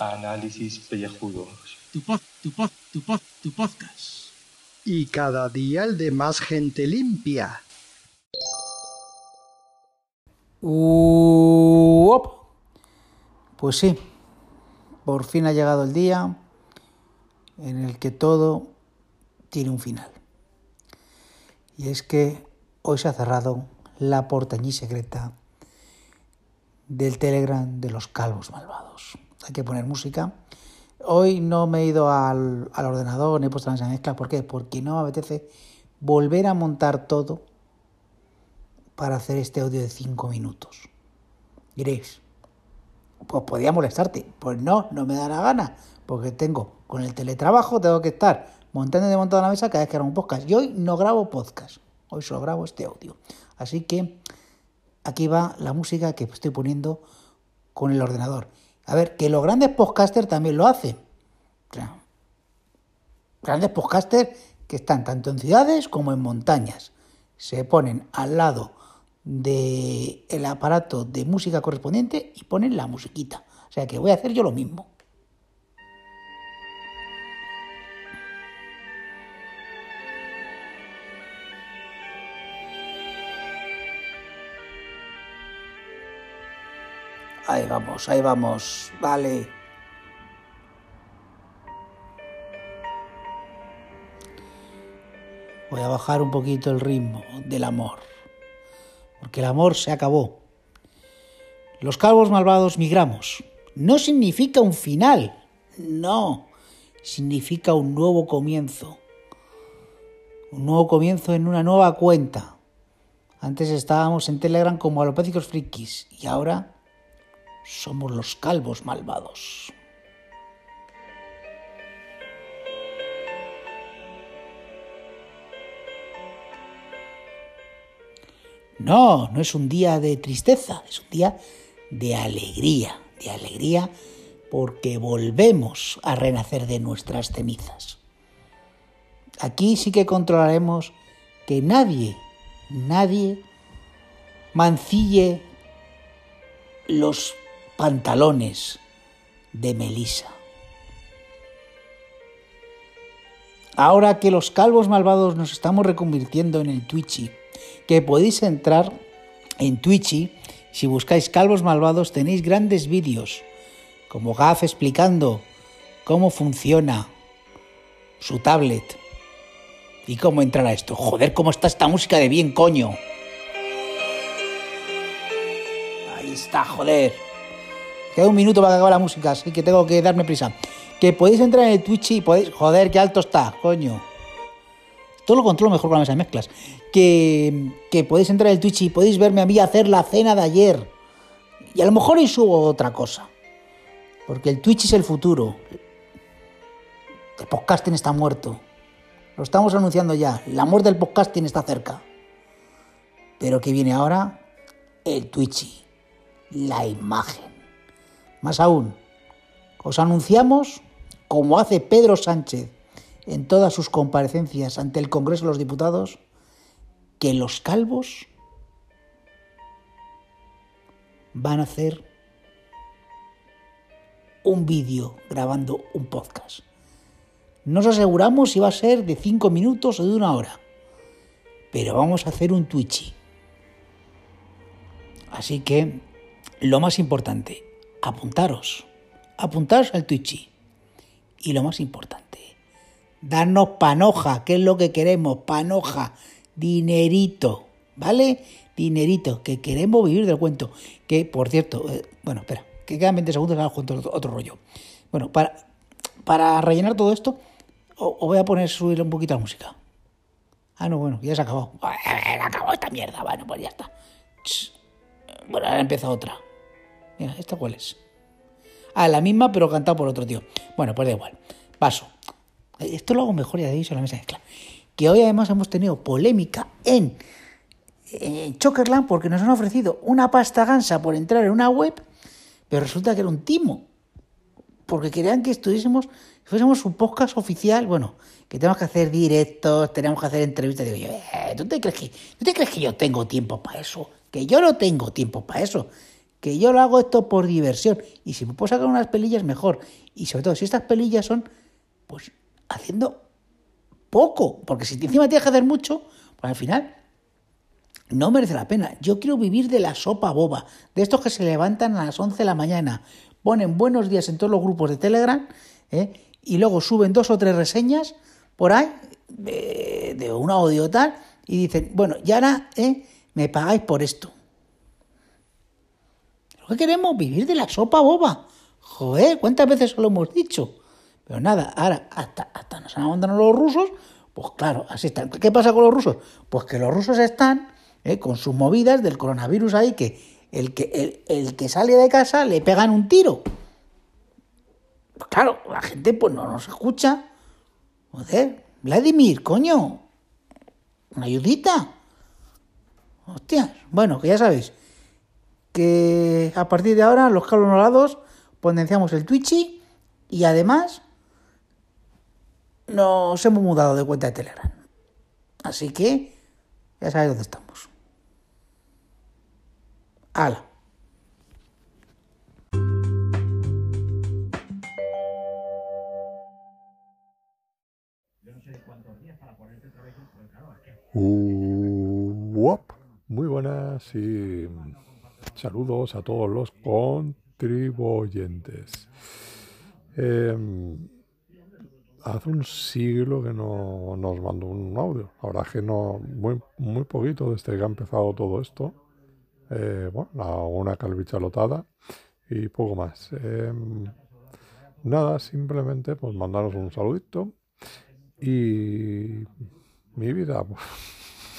Análisis pellejudos. Tu pod, tu pod, tu pod, tu podcast. Y cada día el de más gente limpia. Uop. Pues sí, por fin ha llegado el día en el que todo tiene un final. Y es que hoy se ha cerrado la portañí secreta del Telegram de los calvos malvados. Hay que poner música. Hoy no me he ido al, al ordenador ni he puesto la mezcla. ¿Por qué? Porque no me apetece volver a montar todo para hacer este audio de 5 minutos. Diréis, pues podía molestarte. Pues no, no me da la gana, porque tengo con el teletrabajo, tengo que estar montando y desmontando la mesa cada vez que hago un podcast. Y hoy no grabo podcast, hoy solo grabo este audio. Así que aquí va la música que estoy poniendo con el ordenador. A ver, que los grandes podcasters también lo hacen. Grandes podcasters que están tanto en ciudades como en montañas. Se ponen al lado del el aparato de música correspondiente y ponen la musiquita. O sea que voy a hacer yo lo mismo. Ahí vamos, ahí vamos. Vale. Voy a bajar un poquito el ritmo del amor. Porque el amor se acabó. Los calvos malvados migramos. No significa un final. No. Significa un nuevo comienzo. Un nuevo comienzo en una nueva cuenta. Antes estábamos en Telegram como alopécicos frikis y ahora somos los calvos malvados. No, no es un día de tristeza, es un día de alegría, de alegría porque volvemos a renacer de nuestras cenizas. Aquí sí que controlaremos que nadie, nadie mancille los pantalones de Melisa. Ahora que los calvos malvados nos estamos reconvirtiendo en el Twitchy, que podéis entrar en Twitchy, si buscáis calvos malvados tenéis grandes vídeos, como Gaf explicando cómo funciona su tablet y cómo entrar a esto. Joder, cómo está esta música de bien, coño. Ahí está, joder. Queda un minuto para que acabe la música, así que tengo que darme prisa. Que podéis entrar en el Twitch y podéis... Joder, qué alto está, coño. Todo lo controlo mejor con la mesa de mezclas. Que, que podéis entrar en el Twitch y podéis verme a mí hacer la cena de ayer. Y a lo mejor ahí subo otra cosa. Porque el Twitch es el futuro. El podcasting está muerto. Lo estamos anunciando ya. La muerte del podcasting está cerca. Pero que viene ahora el Twitchy. La imagen. Más aún, os anunciamos, como hace Pedro Sánchez en todas sus comparecencias ante el Congreso de los Diputados, que los calvos van a hacer un vídeo grabando un podcast. No os aseguramos si va a ser de 5 minutos o de una hora, pero vamos a hacer un Twitchy. Así que, lo más importante, apuntaros, apuntaros al Twitchy. Y lo más importante, darnos panoja, que es lo que queremos, panoja, dinerito, ¿vale? Dinerito, que queremos vivir del cuento. Que, por cierto, eh, bueno, espera, que quedan 20 segundos, ahora cuento otro, otro rollo. Bueno, para, para rellenar todo esto, os voy a poner, subir un poquito la música. Ah, no, bueno, ya se acabado. Acabó esta mierda, bueno, pues ya está. Bueno, ahora empieza otra. Mira, ¿esta cuál es? Ah, la misma, pero cantado por otro tío. Bueno, pues da igual. Paso. Esto lo hago mejor, ya veis, en la mesa de mezcla. Que hoy además hemos tenido polémica en, en Chokerland porque nos han ofrecido una pasta gansa por entrar en una web, pero resulta que era un timo. porque querían que estuviésemos, fuésemos un podcast oficial, bueno, que tenemos que hacer directos, tenemos que hacer entrevistas. Digo yo, eh, ¿tú te crees que, ¿tú te crees que yo tengo tiempo para eso? Que yo no tengo tiempo para eso. Que yo lo hago esto por diversión. Y si me puedo sacar unas pelillas, mejor. Y sobre todo, si estas pelillas son, pues, haciendo poco. Porque si encima tienes que hacer mucho, pues al final no merece la pena. Yo quiero vivir de la sopa boba, de estos que se levantan a las 11 de la mañana, ponen buenos días en todos los grupos de Telegram ¿eh? y luego suben dos o tres reseñas por ahí de, un audio tal y dicen, bueno, y ahora ¿eh? me pagáis por esto. Que queremos vivir de la sopa boba. Joder, ¿cuántas veces lo hemos dicho? Pero nada, ahora hasta, hasta nos han abandonado los rusos, pues claro, así están. ¿Qué pasa con los rusos? Pues que los rusos están ¿eh? con sus movidas del coronavirus ahí que el que, el, que sale de casa le pegan un tiro. Pues claro, la gente pues no nos escucha. Joder, Vladimir, coño. Una ayudita. Hostias. Bueno, que ya sabéis que a partir de ahora los cables nolados potenciamos el Twitchy y además nos hemos mudado de cuenta de Telegram. Así que ya sabéis dónde estamos. ¡Hala! Uh, Muy buenas y saludos a todos los contribuyentes. Em, hace un siglo que no nos mandó un audio. Ahora que no, muy, muy poquito desde que ha empezado todo esto eh, bueno, una calvichalotada y poco más. Em, nada, simplemente pues mandaros un saludito y mi vida, pues,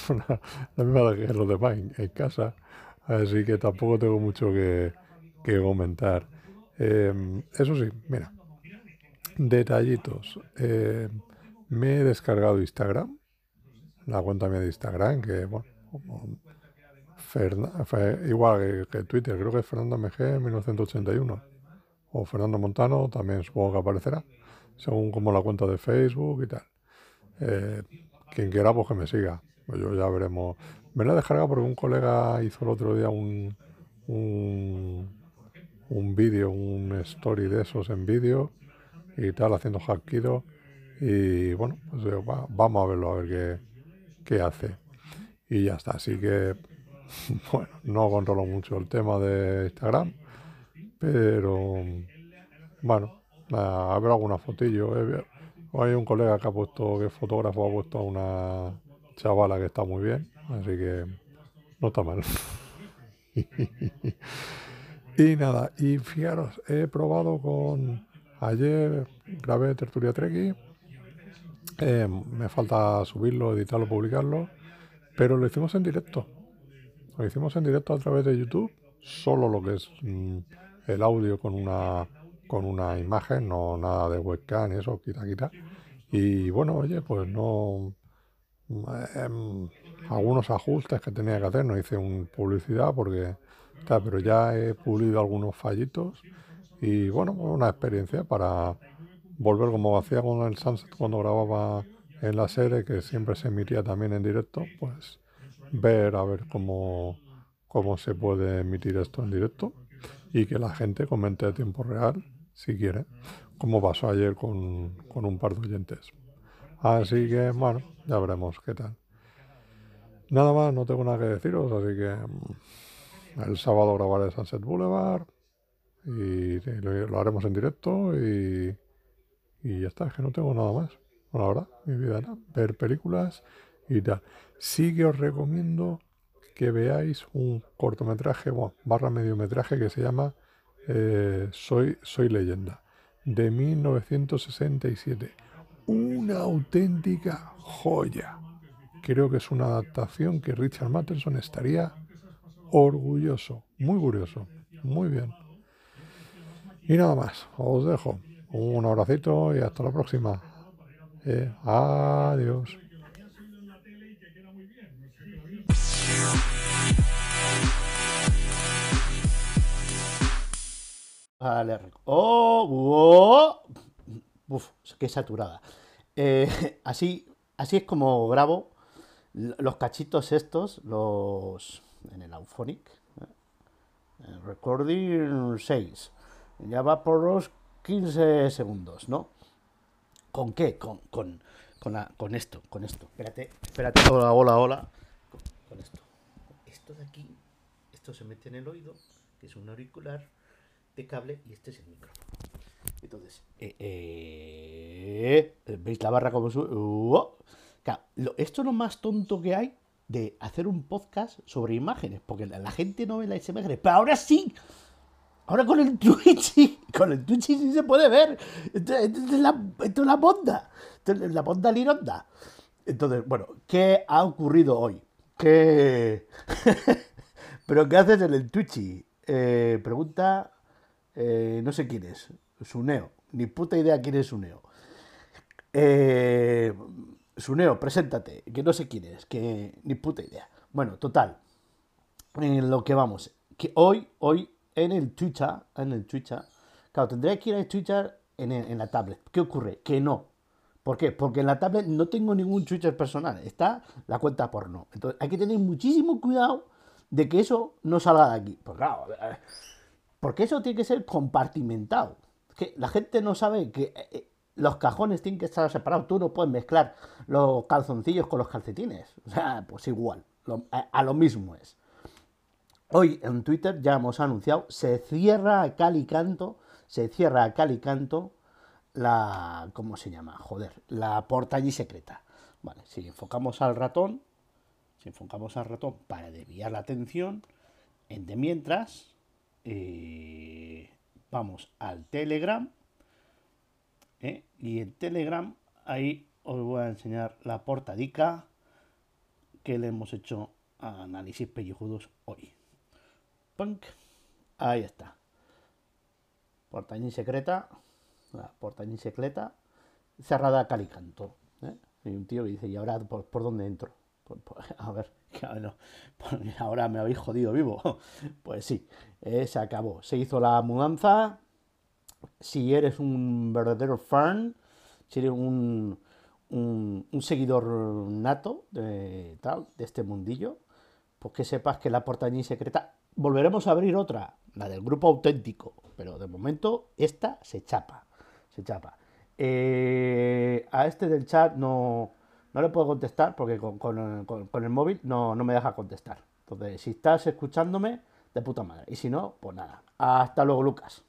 la misma que los demás en, en, casa, así que tampoco tengo mucho que, comentar. Em, eso sí, mira, detallitos. Em, me he descargado Instagram, la cuenta mía de Instagram, que bueno, igual que, Twitter, creo que es Fernando MG 1981. O Fernando Montano, también supongo que aparecerá, según como la cuenta de Facebook y tal. Eh, quien quiera, pues que me siga. Pues yo ya veremos. Me la descarga porque un colega hizo el otro día un, un, un vídeo, un story de esos en vídeo y tal, haciendo hackido. Y bueno, pues vamos a verlo, a ver qué, qué hace. Y ya está. Así que bueno, no controlo mucho el tema de Instagram, pero bueno, habrá alguna fotillo. Hay un colega que ha puesto, que es fotógrafo, ha puesto a una chavala que está muy bien, así que no está mal. y nada, y fijaros, he probado con. Ayer grabé Tertulia Treki, eh, me falta subirlo, editarlo, publicarlo, pero lo hicimos en directo. Lo hicimos en directo a través de YouTube, solo lo que es mm, el audio con una con una imagen, no nada de webcam y eso, quita, quita. Y bueno, oye, pues no. Em, algunos ajustes que tenía que hacer, no hice un publicidad porque. pero ya he pulido algunos fallitos y bueno, una experiencia para volver como hacía con el Sunset cuando grababa en la serie, que siempre se emitía también en directo, pues ver a ver cómo, cómo se puede emitir esto en directo y que la gente comente a tiempo real si quiere, como pasó ayer con, con un par de oyentes. Así que, bueno, ya veremos qué tal. Nada más, no tengo nada que deciros, así que mm, el sábado grabaré Sunset Boulevard y, lo, haremos en directo y, y ya está, es que no tengo nada más. Bueno, ahora, mi vida ver películas y tal. Sí que os recomiendo que veáis un cortometraje, bueno, barra mediometraje que se llama eh, Soy, Soy leyenda, de 1967. Una auténtica joya. Creo que es una adaptación que Richard Matheson estaría orgulloso, muy curioso, muy bien. Y nada más, os dejo. Un abracito y hasta la próxima. Eh, adiós. Rec- ¡Oh! ¡Oh! Uf, qué saturada. Eh, así, así es como grabo los cachitos estos, los en el Auphonic. ¿eh? Recording 6. Ya va por los 15 segundos, ¿no? ¿Con qué? Con, con, con, la- con esto, con esto. Espérate, espérate. Hola, hola, hola. Con, con esto. Esto de aquí, esto se mete en el oído, que es un auricular de cable, y este es el micrófono. Entonces, eh, eh, ¿veis la barra como sube? ¡Oh! Esto es lo más tonto que hay de hacer un podcast sobre imágenes, porque la, gente no ve las imágenes, pero ahora sí. Ahora con el Twitch, con el Twitch sí se puede ver. Esto, es la, esto es la bonda. La bonda lironda. Entonces, bueno, ¿qué ha ocurrido hoy? ¿Qué... ¿Pero qué haces en el Twitch? Eh, pregunta, eh, no sé quién es, Suneo. Ni puta idea quién es Suneo. Eh, Suneo, preséntate, que no sé quién es, que ni puta idea. Bueno, total, lo que vamos, que hoy, hoy en el Twitter, en el Twitter, claro, tendría que ir al Twitter en, el- en la tablet. ¿Qué ocurre? Que no. ¿Por qué? Porque en la tablet no tengo ningún Twitter personal, está la cuenta porno. Entonces hay que tener muchísimo cuidado de que eso no salga de aquí. Pues claro, porque eso tiene que ser compartimentado. Que la gente no sabe que eh, eh, los cajones tienen que estar separados. Tú no puedes mezclar los calzoncillos con los calcetines. O sea, pues igual. a, lo mismo es. Hoy en Twitter ya hemos anunciado, se cierra a cal y canto, se cierra a cal y canto la, ¿cómo se llama? Joder, la portaña secreta. Vale, si enfocamos al ratón, si enfocamos al ratón para desviar la atención, en de mientras, eh, vamos al Telegram, ¿eh? y en Telegram, ahí os voy a enseñar la portadica que le hemos hecho a análisis pellejudos hoy. Punk. Ahí está. Portañín secreta. La portañín secreta. Cerrada a calicanto. ¿eh? Y un tío que dice, ¿y ahora por, por dónde entro? Pues, a ver, ahora me habéis jodido vivo. Pues sí, eh, se acabó. Se hizo la mudanza. Si eres un verdadero fan, si eres un, un, seguidor nato de, tal, de este mundillo, pues que sepas que la portañín secreta volveremos a abrir otra, la del grupo auténtico, pero de momento esta se chapa, se chapa. Eh, a este del chat no, no le puedo contestar porque con- con el móvil no, no me deja contestar. Entonces, si estás escuchándome, de puta madre. Y si no, pues nada. Hasta luego, Lucas.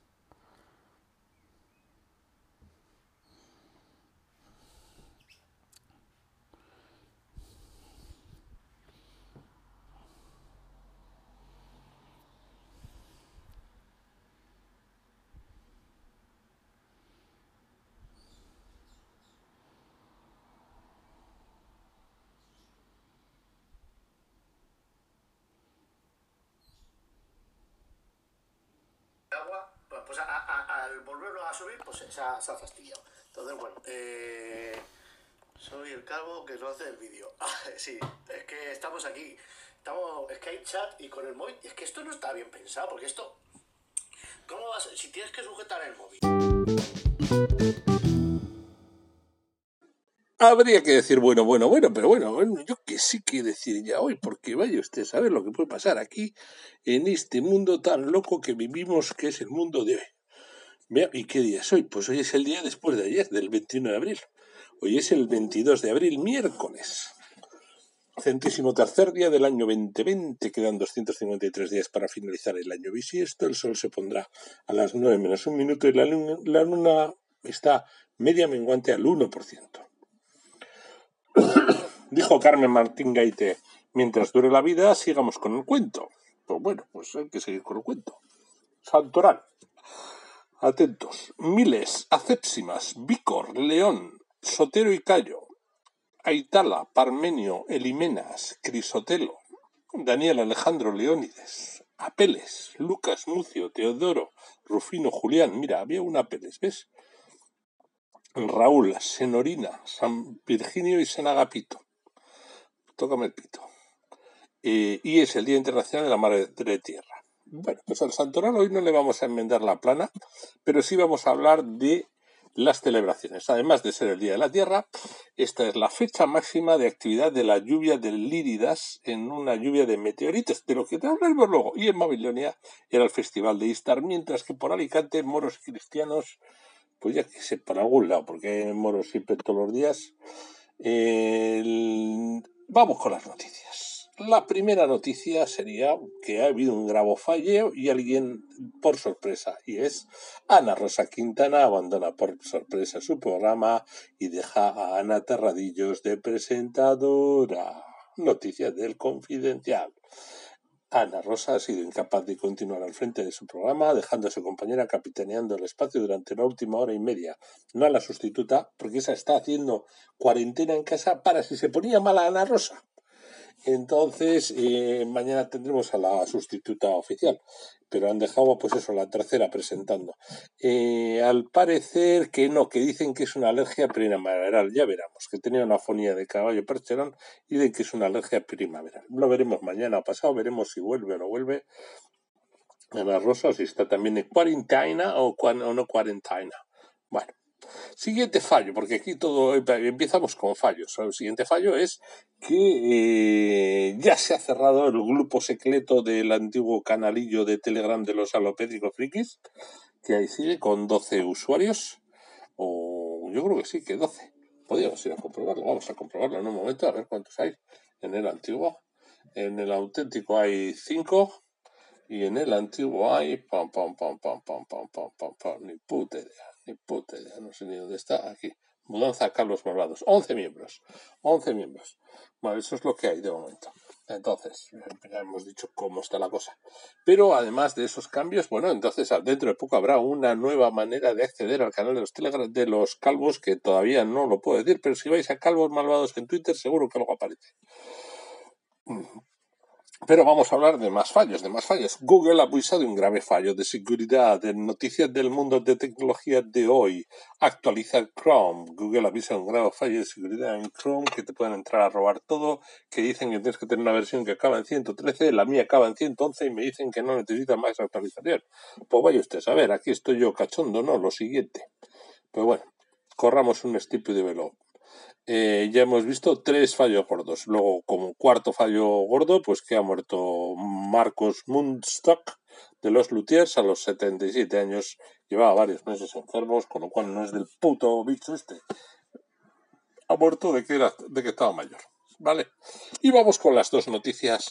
Pues, a- al volverlo a subir, pues se ha, fastidiado. Entonces, bueno, eh, soy el calvo que no hace el vídeo. Sí, es que estamos aquí. Estamos, es que hay chat y con el móvil. Es que esto no está bien pensado, porque esto. ¿Cómo vas? Si tienes que sujetar el móvil. Habría que decir bueno, bueno, bueno, pero bueno, yo qué sé qué decir ya hoy, porque vaya usted a saber lo que puede pasar aquí en este mundo tan loco que vivimos, que es el mundo de hoy. ¿y qué día es hoy? Pues hoy es el día después de ayer, del 21 de abril. Hoy es el 22 de abril, miércoles. Centésimo tercer día del año 2020, quedan 253 días para finalizar el año bisiesto. El sol se pondrá a las 9 menos un minuto y la luna, la luna está media menguante al 1%. Dijo Carmen Martín Gaite, mientras dure la vida, sigamos con el cuento. Pues bueno, pues hay que seguir con el cuento. Santoral. Atentos. Miles, Acépsimas, Vícor, León, Sotero y Cayo, Aitala, Parmenio, Elimenas, Crisotelo, Daniel Alejandro Leónides, Apeles, Lucas, Mucio, Teodoro, Rufino, Julián. Mira, había un Apeles, ¿ves? Raúl, Senorina, San Virginio y San Agapito. Tócame el pito. Y es el Día Internacional de la Madre Tierra. Bueno, pues al santoral hoy no le vamos a enmendar la plana, pero sí vamos a hablar de las celebraciones. Además de ser el Día de la Tierra, esta es la fecha máxima de actividad de la lluvia de Líridas en una lluvia de meteoritos, de lo que te hablaremos luego. Y en Babilonia era el festival de Istar, mientras que por Alicante moros cristianos, pues ya que sé, por algún lado, porque hay moros siempre todos los días. El- Vamos con las noticias. La primera noticia sería que ha habido un grave fallo y alguien por sorpresa, y es Ana Rosa Quintana abandona por sorpresa su programa y deja a Ana Terradillos de presentadora. Noticias del Confidencial. Ana Rosa ha sido incapaz de continuar al frente de su programa, dejando a su compañera capitaneando el espacio durante la última hora y media. No a la sustituta, porque esa está haciendo cuarentena en casa para si se ponía mala Ana Rosa. Entonces, eh, mañana tendremos a la sustituta oficial, pero han dejado, pues eso, la tercera presentando. Eh, al parecer que no, que dicen que es una alergia primaveral, ya veremos, que tenía una fonía de caballo percherón y de que es una alergia primaveral. Lo veremos mañana pasado, veremos si vuelve o no vuelve. Ana Rosa, si está también en cuarentena o, o no cuarentena. Bueno, siguiente fallo, porque aquí todo empezamos con fallos. El siguiente fallo es que eh, ya se ha cerrado el grupo secreto del antiguo canalillo de Telegram de los alopédicos frikis, que ahí sigue con 12 usuarios, o yo creo que sí, que 12. Podríamos ir a comprobarlo, vamos a comprobarlo en un momento, a ver cuántos hay en el antiguo. En el auténtico hay 5 y en el antiguo hay ni puta idea, ni puta idea, no sé ni dónde está, aquí. Mudanza a Carlos Morlados, 11 miembros, 11 miembros. Bueno, eso es lo que hay de momento. Entonces, ya hemos dicho cómo está la cosa. Pero además de esos cambios, bueno, entonces dentro de poco habrá una nueva manera de acceder al canal de los Telegram de los calvos, que todavía no lo puedo decir, pero si vais a calvos malvados en Twitter, seguro que algo aparece. Pero vamos a hablar de más fallos, de más fallos. Google avisa de un grave fallo de seguridad. En noticias del mundo de tecnología de hoy, actualiza Chrome. Google avisa de un grave fallo de seguridad en Chrome que te pueden entrar a robar todo, que dicen que tienes que tener una versión que acaba en 113, la mía acaba en 111 y me dicen que no necesita más actualización. Pues vaya usted a ver, aquí estoy yo cachondo, no, lo siguiente. Pues bueno, corramos un estúpido de velo. Eh, ya hemos visto tres fallos gordos. Luego, como cuarto fallo gordo, pues que ha muerto Marcos Mundstock de los Luthiers a los 77 años. Llevaba varios meses enfermos, con lo cual no es del puto bicho este. Ha muerto de que, era, de que estaba mayor. ¿Vale? Y vamos con las dos noticias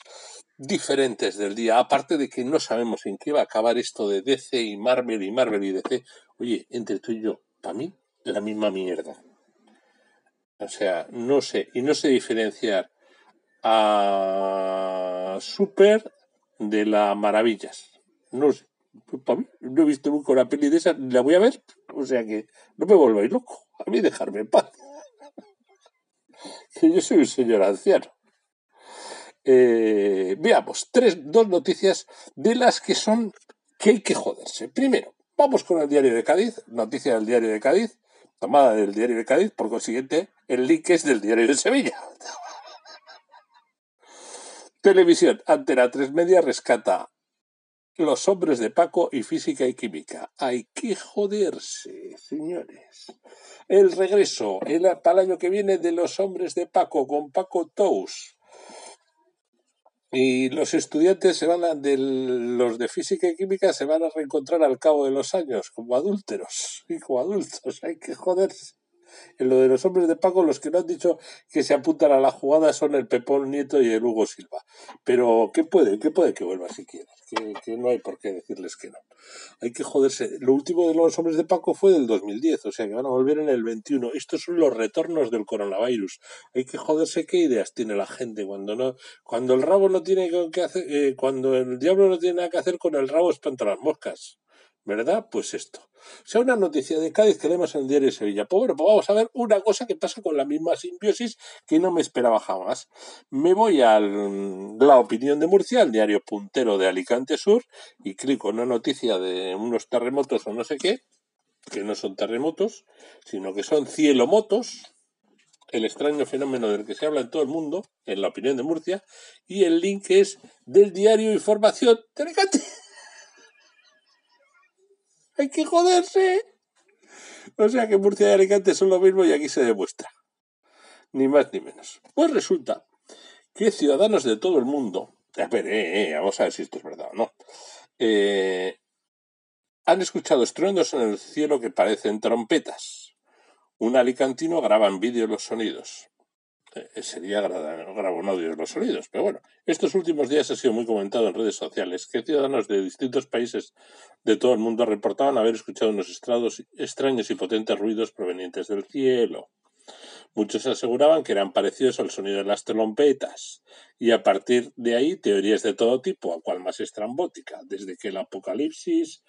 diferentes del día. Aparte de que no sabemos en qué va a acabar esto de DC y Marvel y Marvel y DC. Oye, entre tú y yo, para mí, la misma mierda. O sea, no sé, y no sé diferenciar a Super de la Maravillas. No sé. No he visto nunca una peli de esa, ni la voy a ver. O sea que no me volváis loco. A mí dejarme en paz. que yo soy un señor anciano. Eh, veamos, tres, dos noticias de las que son que hay que joderse. Primero, vamos con el diario de Cádiz, noticia del diario de Cádiz, tomada del diario de Cádiz, por consiguiente, el link es del diario de Sevilla. Televisión, Antena 3 Media rescata Los hombres de Paco y Física y Química. Hay que joderse, señores. El regreso el, para el año que viene de Los hombres de Paco con Paco Tous. Y los estudiantes se van a, de los de física y química se van a reencontrar al cabo de los años como adúlteros y como adultos. Hay que joderse. En lo de los hombres de Paco, los que no han dicho que se apuntan a la jugada son el Pepón Nieto y el Hugo Silva. Pero, ¿qué puede? ¿Qué puede que vuelva si quieres? Que, que no hay por qué decirles que no. Hay que joderse. Lo último de los hombres de Paco fue del 2010, o sea que van a volver en el 21. Estos son los retornos del coronavirus. Hay que joderse qué ideas tiene la gente cuando no, cuando el rabo no tiene que hacer, eh, cuando el diablo no tiene nada que hacer con el rabo espanta las moscas. ¿Verdad? Pues esto. O sea, una noticia de Cádiz que leemos en el diario de Sevilla. Pues bueno, pues vamos a ver una cosa que pasa con la misma simbiosis que no me esperaba jamás. Me voy a la opinión de Murcia, el diario puntero de Alicante Sur, y clico en una noticia de unos terremotos o no sé qué, que no son terremotos, sino que son cielomotos, el extraño fenómeno del que se habla en todo el mundo, en la opinión de Murcia, y el link es del diario Información de. Hay que joderse. O sea que Murcia y Alicante son lo mismo y aquí se demuestra. Ni más ni menos. Pues resulta que ciudadanos de todo el mundo, espere, eh, eh, vamos a ver si esto es verdad o no, eh, han escuchado estruendos en el cielo que parecen trompetas. Un alicantino graba en vídeo los sonidos. Eh, sería de los sonidos, pero bueno, estos últimos días ha sido muy comentado en redes sociales que ciudadanos de distintos países de todo el mundo reportaban haber escuchado unos estrados extraños y potentes ruidos provenientes del cielo. Muchos aseguraban que eran parecidos al sonido de las trompetas, y a partir de ahí teorías de todo tipo, a cual más estrambótica, desde que el apocalipsis,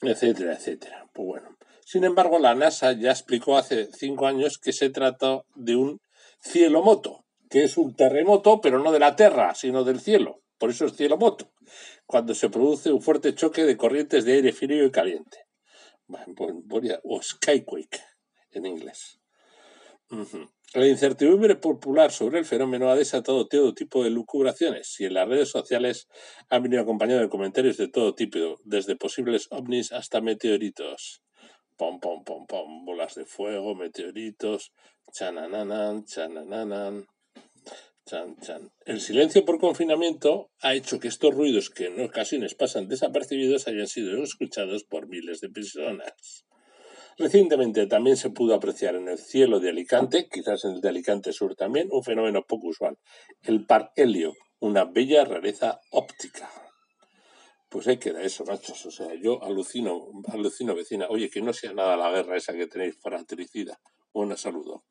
etcétera, etcétera. Pues bueno. Sin embargo, la NASA ya explicó hace cinco años que se trata de un cielomoto, que es un terremoto, pero no de la Tierra, sino del cielo. Por eso es cielomoto, cuando se produce un fuerte choque de corrientes de aire frío y caliente. O skyquake en inglés. La incertidumbre popular sobre el fenómeno ha desatado todo tipo de lucubraciones y en las redes sociales han venido acompañado de comentarios de todo tipo, desde posibles ovnis hasta meteoritos. Pom, pom, pom, pom, bolas de fuego, meteoritos, chanananan, chanananan, chan, chan. El silencio por confinamiento ha hecho que estos ruidos que en ocasiones pasan desapercibidos hayan sido escuchados por miles de personas. Recientemente también se pudo apreciar en el cielo de Alicante, quizás en el de Alicante Sur también, un fenómeno poco usual, el par helio, una bella rareza óptica. Pues ahí queda eso, machos. O sea, yo alucino, alucino, vecina. Oye, que no sea nada la guerra esa que tenéis fratricida. Buena saludo.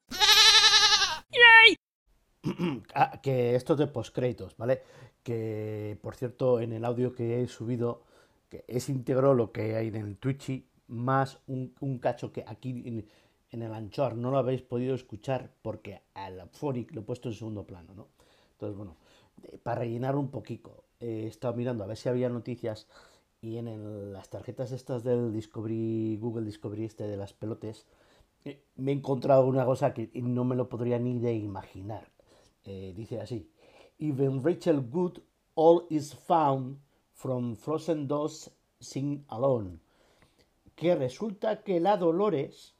Ah, que esto es de postcréditos, ¿vale? Que, por cierto, en el audio que he subido, que es íntegro lo que hay en el Twitchy, más un, cacho que aquí en, el Anchor no lo habéis podido escuchar porque al Phonic lo he puesto en segundo plano, ¿no? Entonces, bueno, eh, para rellenar un poquito, he estado mirando a ver si había noticias y en las tarjetas estas del Discovery, Google Discovery este de las pelotes, eh, me he encontrado una cosa que no me lo podría ni de imaginar. Eh, dice así, Even Rachel Good, all is found from Frozen 2 Sing Alone que resulta que la Dolores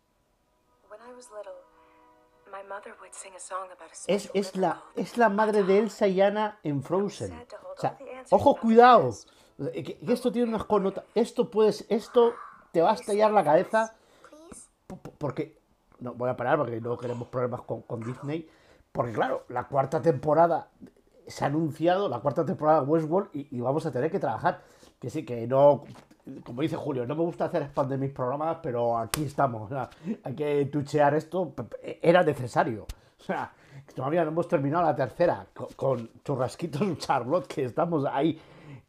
es, es, la, es la madre de Elsa y Anna en Frozen. O sea, ojo, cuidado. Que, esto tiene unas connotaciones. Esto puedes, esto te va a estallar la cabeza. Porque. No, voy a parar porque no queremos problemas con, Disney. Porque, claro, la cuarta temporada se ha anunciado, la cuarta temporada de Westworld, y, y vamos a tener que trabajar. Que sí, que no como dice Julio, no me gusta hacer spam de mis programas, pero aquí estamos. hay que tuchear esto. Era necesario. O sea, todavía no hemos terminado la tercera con, churrasquitos Charlotte, que estamos ahí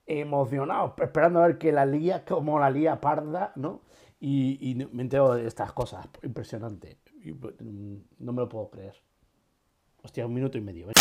emocionados, esperando a ver que la lía, como la lía parda, ¿no? Y, me entero de estas cosas. Impresionante. Pues, no me lo puedo creer. Hostia, un minuto y medio. ¿eh?